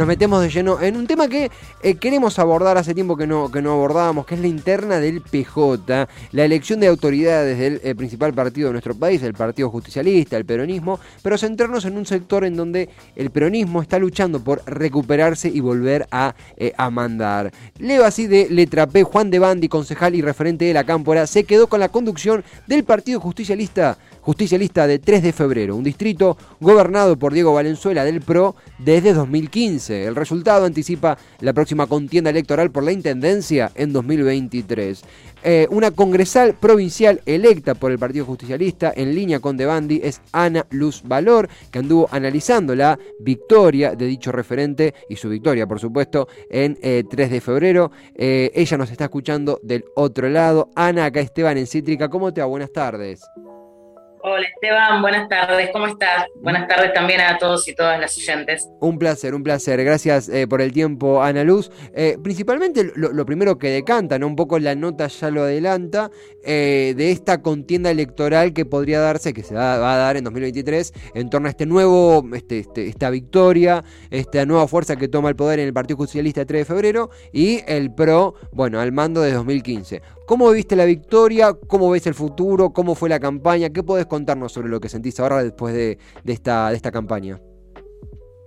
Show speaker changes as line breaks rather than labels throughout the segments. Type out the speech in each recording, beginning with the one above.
nos metemos de lleno en un tema que eh, queremos abordar hace tiempo que no, que no abordábamos, que es la interna del PJ, la elección de autoridades del eh, principal partido de nuestro país, el Partido Justicialista, el peronismo, pero centrarnos en un sector en donde el peronismo está luchando por recuperarse y volver a, eh, a mandar. Leo así de letra Juan de Bandi, concejal y referente de la Cámpora, se quedó con la conducción del Partido Justicialista justicialista de 3 de febrero, un distrito gobernado por Diego Valenzuela del PRO desde 2015. El resultado anticipa la próxima contienda electoral por la Intendencia en 2023. Eh, una congresal provincial electa por el Partido Justicialista en línea con De Bandi es Ana Luz Valor, que anduvo analizando la victoria de dicho referente y su victoria, por supuesto, en 3 eh, de febrero. Eh, ella nos está escuchando del otro lado. Ana, acá Esteban en Cítrica. ¿Cómo te va? Buenas tardes.
Hola Esteban, buenas tardes, ¿cómo estás? Buenas tardes también a todos y todas las oyentes.
Un placer, un placer. Gracias eh, por el tiempo, Ana Luz. Eh, principalmente lo, primero que decanta, ¿no? un poco la nota ya lo adelanta, eh, de esta contienda electoral que podría darse, que se va, a dar en 2023, en torno a este nuevo, este, este, esta victoria, esta nueva fuerza que toma el poder en el Partido Socialista el 3 de febrero y el PRO, bueno, al mando de 2015. ¿Cómo viste la victoria? ¿Cómo ves el futuro? ¿Cómo fue la campaña? ¿Qué podés contarnos sobre lo que sentís ahora después de, esta, de esta campaña?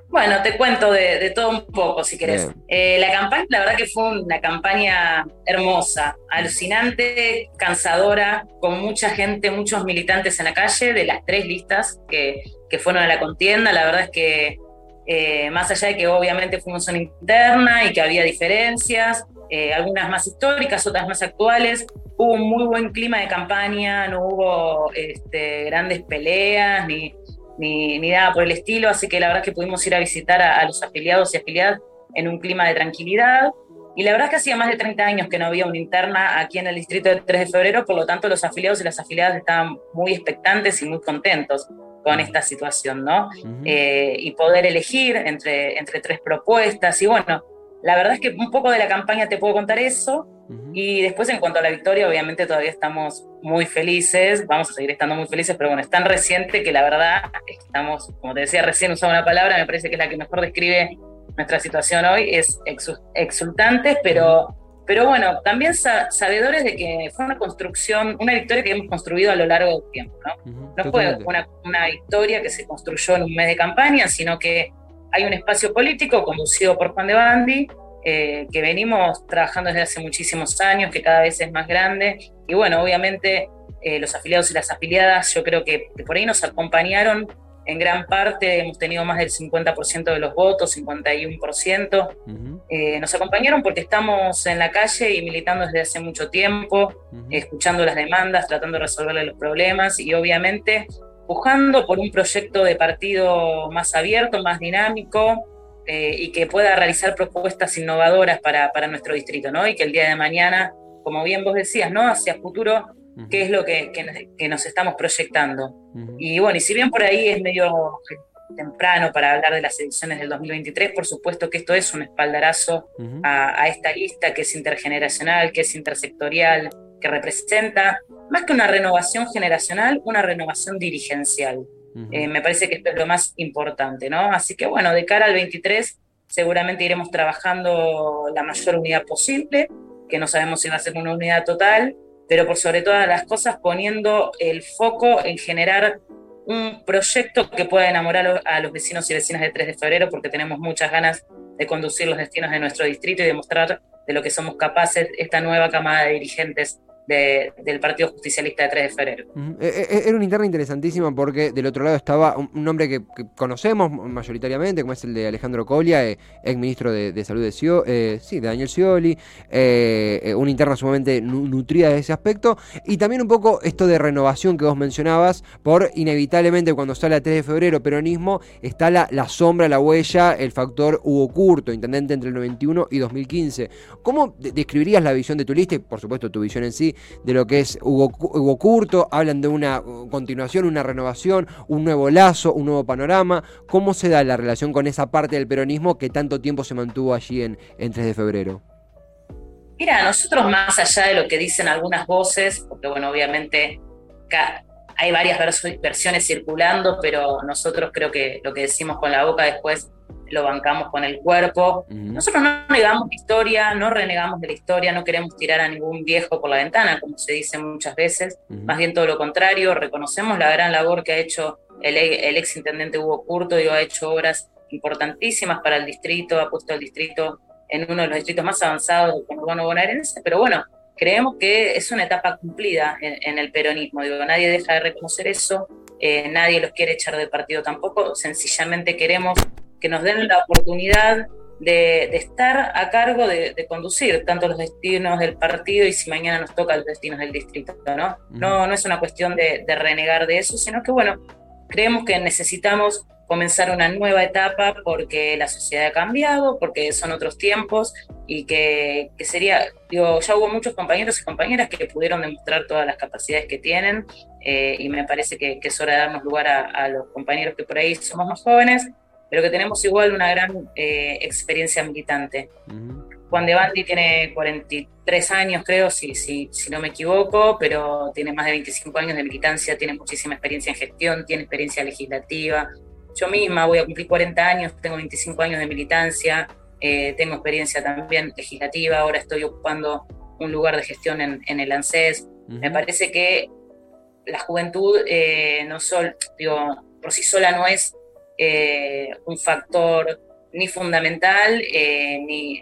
Bueno, te cuento de, todo un poco, si querés. Eh, la campaña, la verdad que fue una campaña hermosa, alucinante, cansadora, con mucha gente, muchos militantes en la calle, de las tres listas que, fueron a la contienda. La verdad es que, eh, más allá de que obviamente fuimos una interna y que había diferencias, eh, algunas más históricas, otras más actuales. Hubo un muy buen clima de campaña, no hubo este, grandes peleas ni, ni, nada por el estilo, así que la verdad es que pudimos ir a visitar a, los afiliados y afiliadas en un clima de tranquilidad. Y la verdad es que hacía más de 30 años que no había una interna aquí en el distrito del 3 de febrero, por lo tanto los afiliados y las afiliadas estaban muy expectantes y muy contentos con esta situación, ¿no? Eh, y poder elegir entre, entre tres propuestas. Y bueno, la verdad es que un poco de la campaña te puedo contar eso. Y después, en cuanto a la victoria, obviamente todavía estamos muy felices, vamos a seguir estando muy felices, pero bueno, es tan reciente que la verdad estamos, como te decía recién, usaba una palabra, me parece que es la que mejor describe nuestra situación hoy, es exultantes, pero, pero bueno, también sabedores de que fue una construcción, una victoria que hemos construido a lo largo del tiempo, ¿no? no fue una, una victoria que se construyó en un mes de campaña, sino que hay un espacio político conducido por Juan de Bandi, eh, que venimos trabajando desde hace muchísimos años, que cada vez es más grande. Y bueno, obviamente eh, los afiliados y las afiliadas, yo creo que, por ahí nos acompañaron en gran parte, hemos tenido más del 50% de los votos, 51%. Eh, nos acompañaron porque estamos en la calle y militando desde hace mucho tiempo, escuchando las demandas, tratando de resolverle los problemas y obviamente buscando por un proyecto de partido más abierto, más dinámico eh, y que pueda realizar propuestas innovadoras para, nuestro distrito, ¿no? Y que el día de mañana, como bien vos decías, ¿no? Hacia futuro, ¿qué es lo que, nos estamos proyectando? Y bueno, y si bien por ahí es medio temprano para hablar de las elecciones del 2023, por supuesto que esto es un espaldarazo a, a esta lista que es intergeneracional, que es intersectorial, que representa más que una renovación generacional, una renovación dirigencial. Eh, me parece que esto es lo más importante, ¿no? Así que bueno, de cara al 23 seguramente iremos trabajando la mayor unidad posible, que no sabemos si va a ser una unidad total, pero por sobre todas las cosas poniendo el foco en generar un proyecto que pueda enamorar a los vecinos y vecinas de 3 de febrero, porque tenemos muchas ganas de conducir los destinos de nuestro distrito y demostrar de lo que somos capaces esta nueva camada de dirigentes del Partido Justicialista de 3 de febrero.
E, e, e, era una interna interesantísima porque del otro lado estaba un, hombre que, conocemos mayoritariamente, como es el de Alejandro Colia, eh, ex ministro de, Salud de, eh, sí, de Daniel Scioli, eh, una interna sumamente nutrida de ese aspecto, y también un poco esto de renovación que vos mencionabas, por inevitablemente cuando sale a 3 de febrero peronismo, está la, la sombra, la huella, el factor Hugo Curto, intendente entre el 91 y 2015. ¿Cómo describirías la visión de tu lista y por supuesto tu visión en sí de lo que es Hugo, Curto, hablan de una continuación, una renovación, un nuevo lazo, un nuevo panorama. ¿Cómo se da la relación con esa parte del peronismo que tanto tiempo se mantuvo allí en, en 3 de febrero?
Mira, nosotros más allá de lo que dicen algunas voces, porque bueno, obviamente hay varias versiones circulando, pero nosotros creo que lo que decimos con la boca después lo bancamos con el cuerpo. Nosotros no negamos la historia, no renegamos de la historia, no queremos tirar a ningún viejo por la ventana, como se dice muchas veces, más bien todo lo contrario, reconocemos la gran labor que ha hecho el, el ex intendente Hugo Curto, y ha hecho obras importantísimas para el distrito, ha puesto el distrito en uno de los distritos más avanzados del conurbano bonaerense, pero bueno, creemos que es una etapa cumplida en, el peronismo. Digo, nadie deja de reconocer eso, eh, nadie los quiere echar de partido tampoco, sencillamente queremos que nos den la oportunidad de, estar a cargo de, conducir tanto los destinos del partido y si mañana nos toca los destinos del distrito, ¿no? No, no es una cuestión de, de renegar de eso, sino que, bueno, creemos que necesitamos comenzar una nueva etapa porque la sociedad ha cambiado, porque son otros tiempos y que, sería, digo, ya hubo muchos compañeros y compañeras que pudieron demostrar todas las capacidades que tienen eh, y me parece que, es hora de darnos lugar a, los compañeros que por ahí somos más jóvenes, pero que tenemos igual una gran eh, experiencia militante. Juan de Bandi tiene 43 años, creo, si, si, si no me equivoco, pero tiene más de 25 años de militancia, tiene muchísima experiencia en gestión, tiene experiencia legislativa, yo misma voy a cumplir 40 años, tengo 25 años de militancia, eh, tengo experiencia también legislativa, ahora estoy ocupando un lugar de gestión en, el ANSES. Me parece que la juventud eh, no sol, digo, por sí sola no es eh, un factor ni fundamental, ni,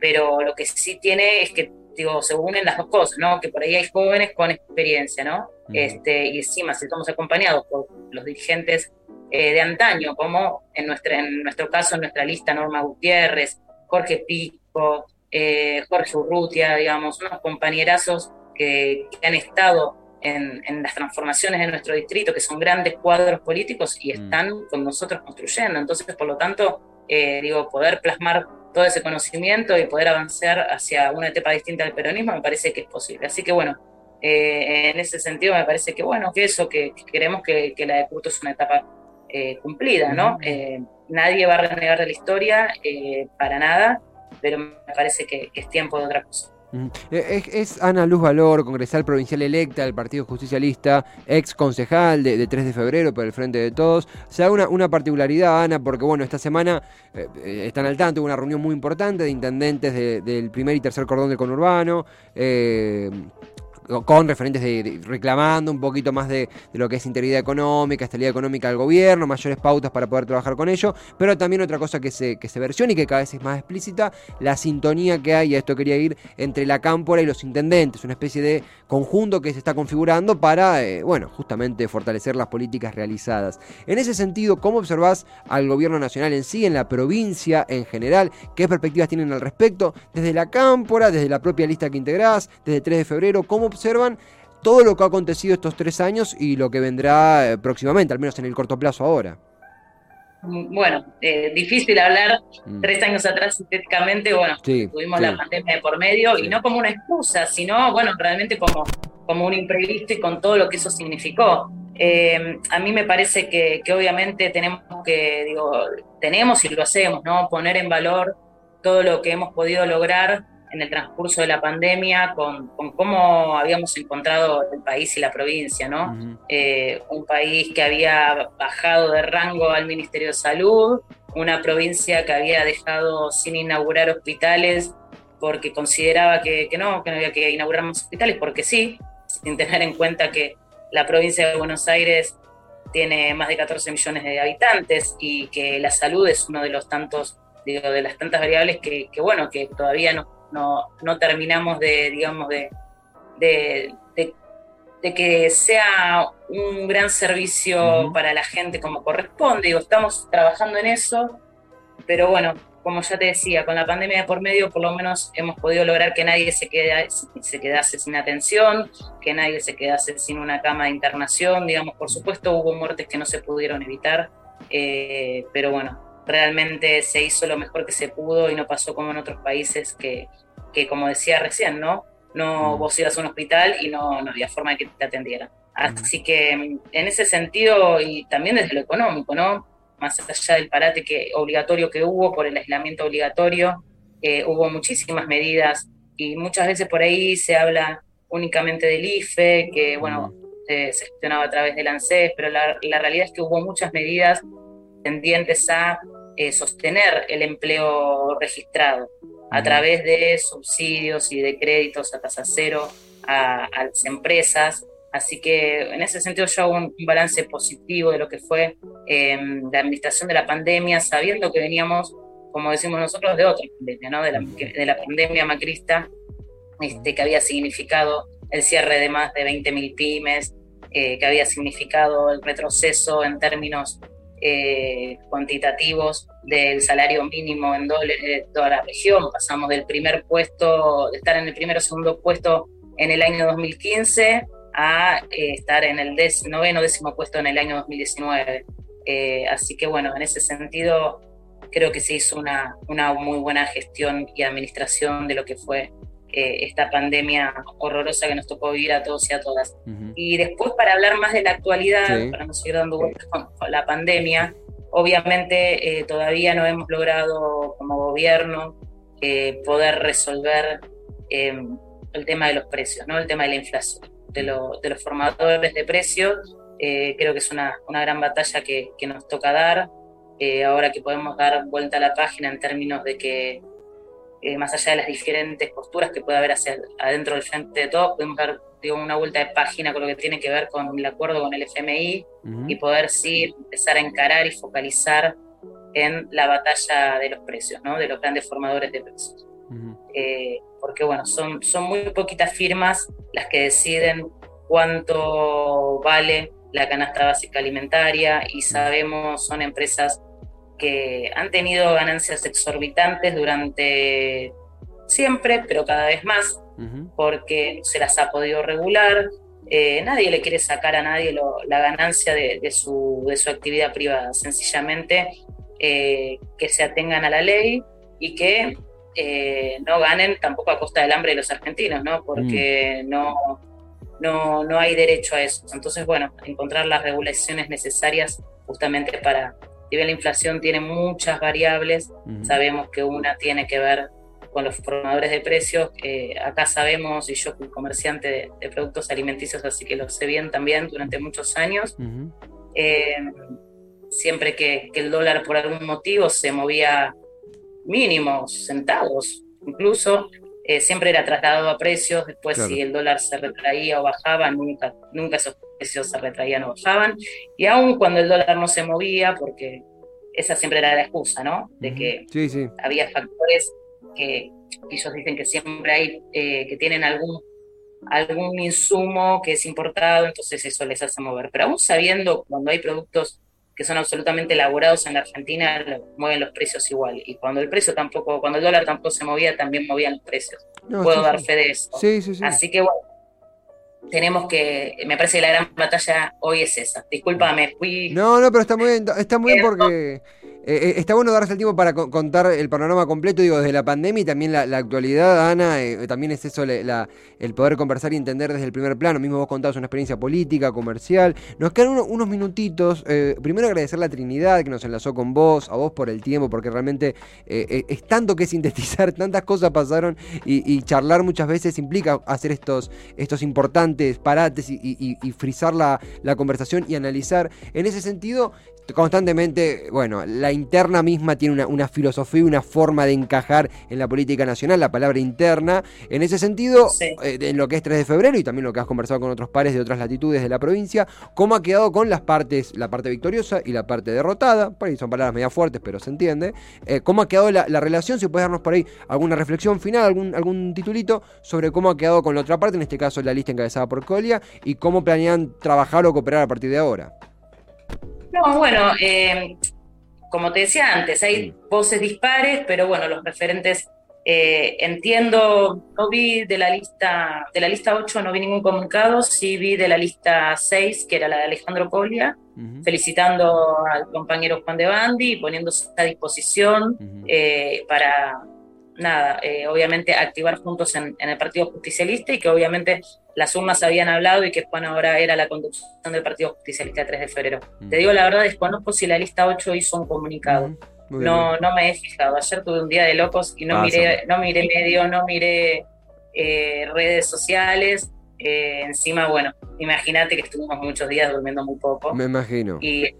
pero lo que sí tiene es que digo, se unen las dos cosas, ¿no? Que por ahí hay jóvenes con experiencia, ¿no? este, y encima, si estamos acompañados por los dirigentes eh, de antaño, como en, nuestra, en nuestro caso, en nuestra lista, Norma Gutiérrez, Jorge Pico, eh, Jorge Urrutia, digamos, unos compañerazos que, han estado en, las transformaciones de nuestro distrito, que son grandes cuadros políticos y mm. están con nosotros construyendo. Entonces, por lo tanto, eh, digo, poder plasmar todo ese conocimiento y poder avanzar hacia una etapa distinta del peronismo me parece que es posible. Así que bueno, en ese sentido me parece que bueno, que eso, que, queremos que, que la de Curto es una etapa eh, cumplida, ¿no? Eh, nadie va a renegar de la historia eh, para nada, pero me parece que, es tiempo de otra cosa.
Es, Ana Luz Valor, congresal provincial electa del Partido Justicialista, ex concejal de, 3 de febrero por el Frente de Todos. O sea, una, particularidad, Ana, porque bueno, esta semana están al tanto, hubo una reunión muy importante de intendentes del primer y tercer cordón del conurbano con referentes de, reclamando un poquito más de, lo que es integridad económica, estabilidad económica del gobierno, mayores pautas para poder trabajar con ello, pero también otra cosa que se, que versiona y que cada vez es más explícita, la sintonía que hay, y a esto quería ir, entre la cámpora y los intendentes, una especie de conjunto que se está configurando para, eh, bueno, justamente fortalecer las políticas realizadas. En ese sentido, ¿cómo observás al gobierno nacional en sí, en la provincia en general? ¿Qué perspectivas tienen al respecto? Desde la cámpora, desde la propia lista que integrás, desde 3 de febrero, ¿cómo observan todo lo que ha acontecido estos tres años y lo que vendrá eh, próximamente, al menos en el corto plazo ahora.
Bueno, eh, difícil hablar mm. tres años atrás sintéticamente, bueno, tuvimos la pandemia de por medio y no como una excusa, sino, bueno, realmente como, como un imprevisto y con todo lo que eso significó. Eh, a mí me parece que, que, obviamente tenemos que, digo, tenemos y lo hacemos, ¿no? Poner en valor todo lo que hemos podido lograr en el transcurso de la pandemia con, cómo habíamos encontrado el país y la provincia, ¿no? Eh, un país que había bajado de rango al Ministerio de Salud, una provincia que había dejado sin inaugurar hospitales porque consideraba que, no, que no había que inaugurar más hospitales, porque sí, sin tener en cuenta que la provincia de Buenos Aires tiene más de 14 millones de habitantes y que la salud es uno de los tantos, digo, de las tantas variables que, que bueno, que todavía no, no, no terminamos de, digamos, de, de, que sea un gran servicio para la gente como corresponde. Digo, estamos trabajando en eso, pero bueno, como ya te decía, con la pandemia de por medio, por lo menos hemos podido lograr que nadie se, quede, se quedase sin atención, que nadie se quedase sin una cama de internación. Digamos, por supuesto, hubo muertes que no se pudieron evitar, eh, pero bueno, realmente se hizo lo mejor que se pudo y no pasó como en otros países que, que como decía recién, ¿no? No, mm. vos ibas a un hospital y no, no había forma de que te atendieran. Así que en ese sentido, y también desde lo económico, ¿no? Más allá del parate que, obligatorio que hubo por el aislamiento obligatorio, eh, hubo muchísimas medidas y muchas veces por ahí se habla únicamente del IFE, que bueno, se gestionaba a través del ANSES, pero la, realidad es que hubo muchas medidas tendientes a sostener el empleo registrado a través de subsidios y de créditos a tasa cero a, las empresas. Así que en ese sentido yo hago un, balance positivo de lo que fue em, la administración de la pandemia, sabiendo que veníamos, como decimos nosotros, de otra pandemia, ¿no? de, la, de la pandemia macrista, este, que había significado el cierre de más de 20.000 pymes, eh, que había significado el retroceso en términos eh, cuantitativos del salario mínimo en dólares de toda la región. Pasamos del primer puesto, de estar en el primero o segundo puesto en el año 2015 a eh, estar en el noveno décimo puesto en el año 2019. Eh, así que bueno, en ese sentido creo que se hizo una, una muy buena gestión y administración de lo que fue eh, esta pandemia horrorosa que nos tocó vivir a todos y a todas. Y después, para hablar más de la actualidad, para no seguir dando vueltas con, la pandemia, obviamente eh, todavía no hemos logrado como gobierno eh, poder resolver em, el tema de los precios, ¿no? el tema de la inflación, de, de los formadores de precios. creo que es una, una gran batalla que, que nos toca dar. ahora que podemos dar vuelta a la página en términos de que eh, más allá de las diferentes posturas que puede haber hacia adentro del frente de todos, podemos dar una vuelta de página con lo que tiene que ver con el acuerdo con el FMI y poder sí empezar a encarar y focalizar en la batalla de los precios, ¿no? de los grandes formadores de precios. Eh, porque bueno, son, son muy poquitas firmas las que deciden cuánto vale la canasta básica alimentaria y sabemos, son empresas que han tenido ganancias exorbitantes durante siempre, pero cada vez más, porque se las ha podido regular. Eh, nadie le quiere sacar a nadie la ganancia de, su, de, su, actividad privada, sencillamente eh, que se atengan a la ley y que eh, no ganen tampoco a costa del hambre de los argentinos, ¿no? porque mm. no, no, no hay derecho a eso. Entonces, bueno, encontrar las regulaciones necesarias justamente para, si bien la inflación tiene muchas variables, sabemos que una tiene que ver con los formadores de precios. acá sabemos, y yo como comerciante de, productos alimenticios, así que lo sé bien también durante muchos años, eh, siempre que, el dólar por algún motivo se movía mínimos, centavos, incluso, eh, siempre era trasladado a precios, después si el dólar se retraía o bajaba, nunca, nunca esos precios se retraían o bajaban, y aún cuando el dólar no se movía, porque esa siempre era la excusa, ¿no? De que había factores que ellos dicen que siempre hay, eh, que tienen algún, algún insumo que es importado, entonces eso les hace mover. Pero aún sabiendo cuando hay productos que son absolutamente elaborados en la Argentina, mueven los precios igual. Y cuando el precio tampoco, cuando el dólar tampoco se movía, también movían los precios. Puedo dar fe de eso. Así que bueno, tenemos que, me parece que la gran batalla hoy es esa. Discúlpame, fui...
No, no, pero está muy bien, está muy bien porque eh, eh, está bueno darse el tiempo para contar el panorama completo, digo, desde la pandemia y también la, actualidad, Ana, eh, también es eso el poder conversar y entender desde el primer plano. Mismo vos contabas una experiencia política, comercial. Nos quedan unos minutitos. primero agradecer a la Trinidad que nos enlazó con vos, a vos por el tiempo, porque realmente es tanto que sintetizar, tantas cosas pasaron y, charlar muchas veces implica hacer estos, estos importantes parates y, frizar la, la conversación y analizar. En ese sentido, constantemente, bueno, la interna misma tiene una, una, filosofía, una forma de encajar en la política nacional, la palabra interna. En ese sentido, eh, en lo que es 3 de febrero y también lo que has conversado con otros pares de otras latitudes de la provincia, ¿cómo ha quedado con las partes, la parte victoriosa y la parte derrotada? Por ahí son palabras media fuertes, pero se entiende. Eh, ¿Cómo ha quedado la, relación? Si puedes darnos por ahí alguna reflexión final, algún, algún titulito sobre cómo ha quedado con la otra parte, en este caso la lista encabezada por Colia, y cómo planean trabajar o cooperar a partir de ahora.
No, bueno, eh, como te decía antes, hay voces dispares, pero bueno, los referentes eh, entiendo, no vi de la lista de la lista 8, no vi ningún comunicado, sí vi de la lista 6, que era la de Alejandro Colia, felicitando al compañero Juan de Bandi y poniéndose a disposición eh, para, nada, eh, obviamente activar juntos en, el Partido Justicialista y que obviamente las urnas habían hablado y que Juan ahora era la conducción del Partido Justicialista 3 de febrero. Mm. Te digo la verdad, desconozco si la lista 8 hizo un comunicado. Mm, no, no me he fijado. Ayer tuve un día de locos y no miré, no miré medio, no miré eh, redes sociales. Eh, encima, bueno, imagínate que estuvimos muchos días durmiendo muy poco.
Me imagino.
Y eh,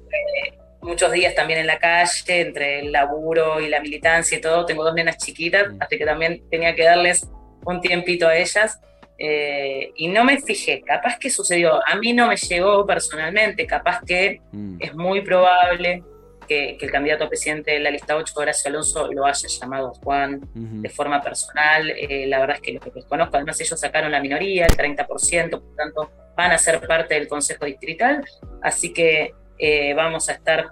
muchos días también en la calle, entre el laburo y la militancia y todo. Tengo dos nenas chiquitas, mm. así que también tenía que darles un tiempito a ellas. Eh, y no me fijé, capaz que sucedió, a mí no me llegó personalmente, capaz que mm. es muy probable que, el candidato a presidente de la lista 8, Horacio Alonso, lo haya llamado Juan de forma personal. Eh, la verdad es que lo que desconozco, además ellos sacaron la minoría, el 30%, por tanto van a ser parte del Consejo Distrital, así que eh, vamos a estar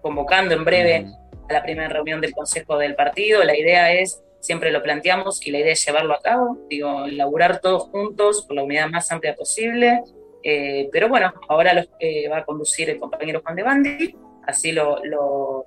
convocando en breve a la primera reunión del Consejo del Partido. La idea es siempre lo planteamos y la idea es llevarlo a cabo, digo, laburar todos juntos por la unidad más amplia posible. Eh, pero bueno, ahora lo va a conducir el compañero Juan de Bandi, así lo, lo,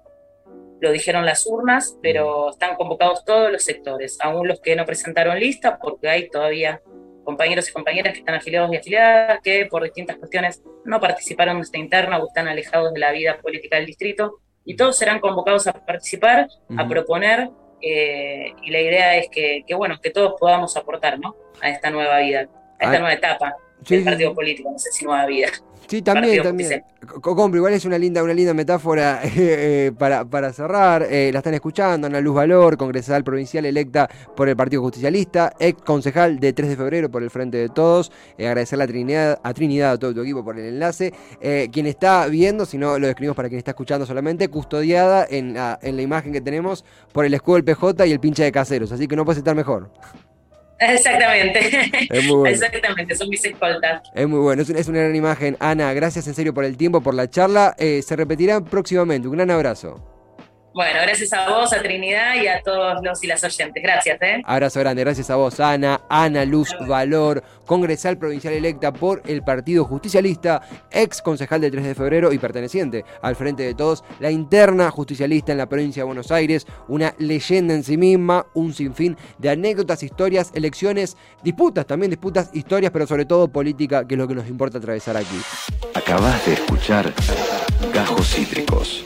dijeron las urnas, pero están convocados todos los sectores, aún los que no presentaron lista, porque hay todavía compañeros y compañeras que están afiliados y afiliadas, que por distintas cuestiones no participaron de esta interna o están alejados de la vida política del distrito, y todos serán convocados a participar, a proponer eh, y la idea es que, bueno, que todos podamos aportar, ¿no? A esta nueva vida, a esta nueva etapa del partido político, no sé si nueva vida.
Sí, también, también. Compro, igual es una linda, una linda metáfora eh, para, para, cerrar. Eh, la están escuchando, Ana Luz Valor, congresal provincial electa por el Partido Justicialista, ex concejal de 3 de febrero por el Frente de Todos. Eh, agradecer a Trinidad, a Trinidad, a todo tu equipo por el enlace. quien está viendo, si no lo describimos para quien está escuchando solamente, custodiada en la, en la imagen que tenemos por el escudo del PJ y el pinche de caseros. Así que no puede estar mejor.
Exactamente. Exactamente, son mis escoltas.
Es muy bueno, es una, gran imagen. Ana, gracias en serio por el tiempo, por la charla. Eh, se repetirá próximamente. Un gran abrazo.
Bueno, gracias a vos, a Trinidad y a todos los y las oyentes. Gracias, ¿eh?
Abrazo grande, gracias a vos, Ana, Ana Luz Valor, congresal provincial electa por el Partido Justicialista, ex concejal del 3 de febrero y perteneciente al Frente de Todos, la interna justicialista en la provincia de Buenos Aires, una leyenda en sí misma, un sinfín de anécdotas, historias, elecciones, disputas, también disputas, historias, pero sobre todo política, que es lo que nos importa atravesar aquí.
Acabas de escuchar Gajos Cítricos.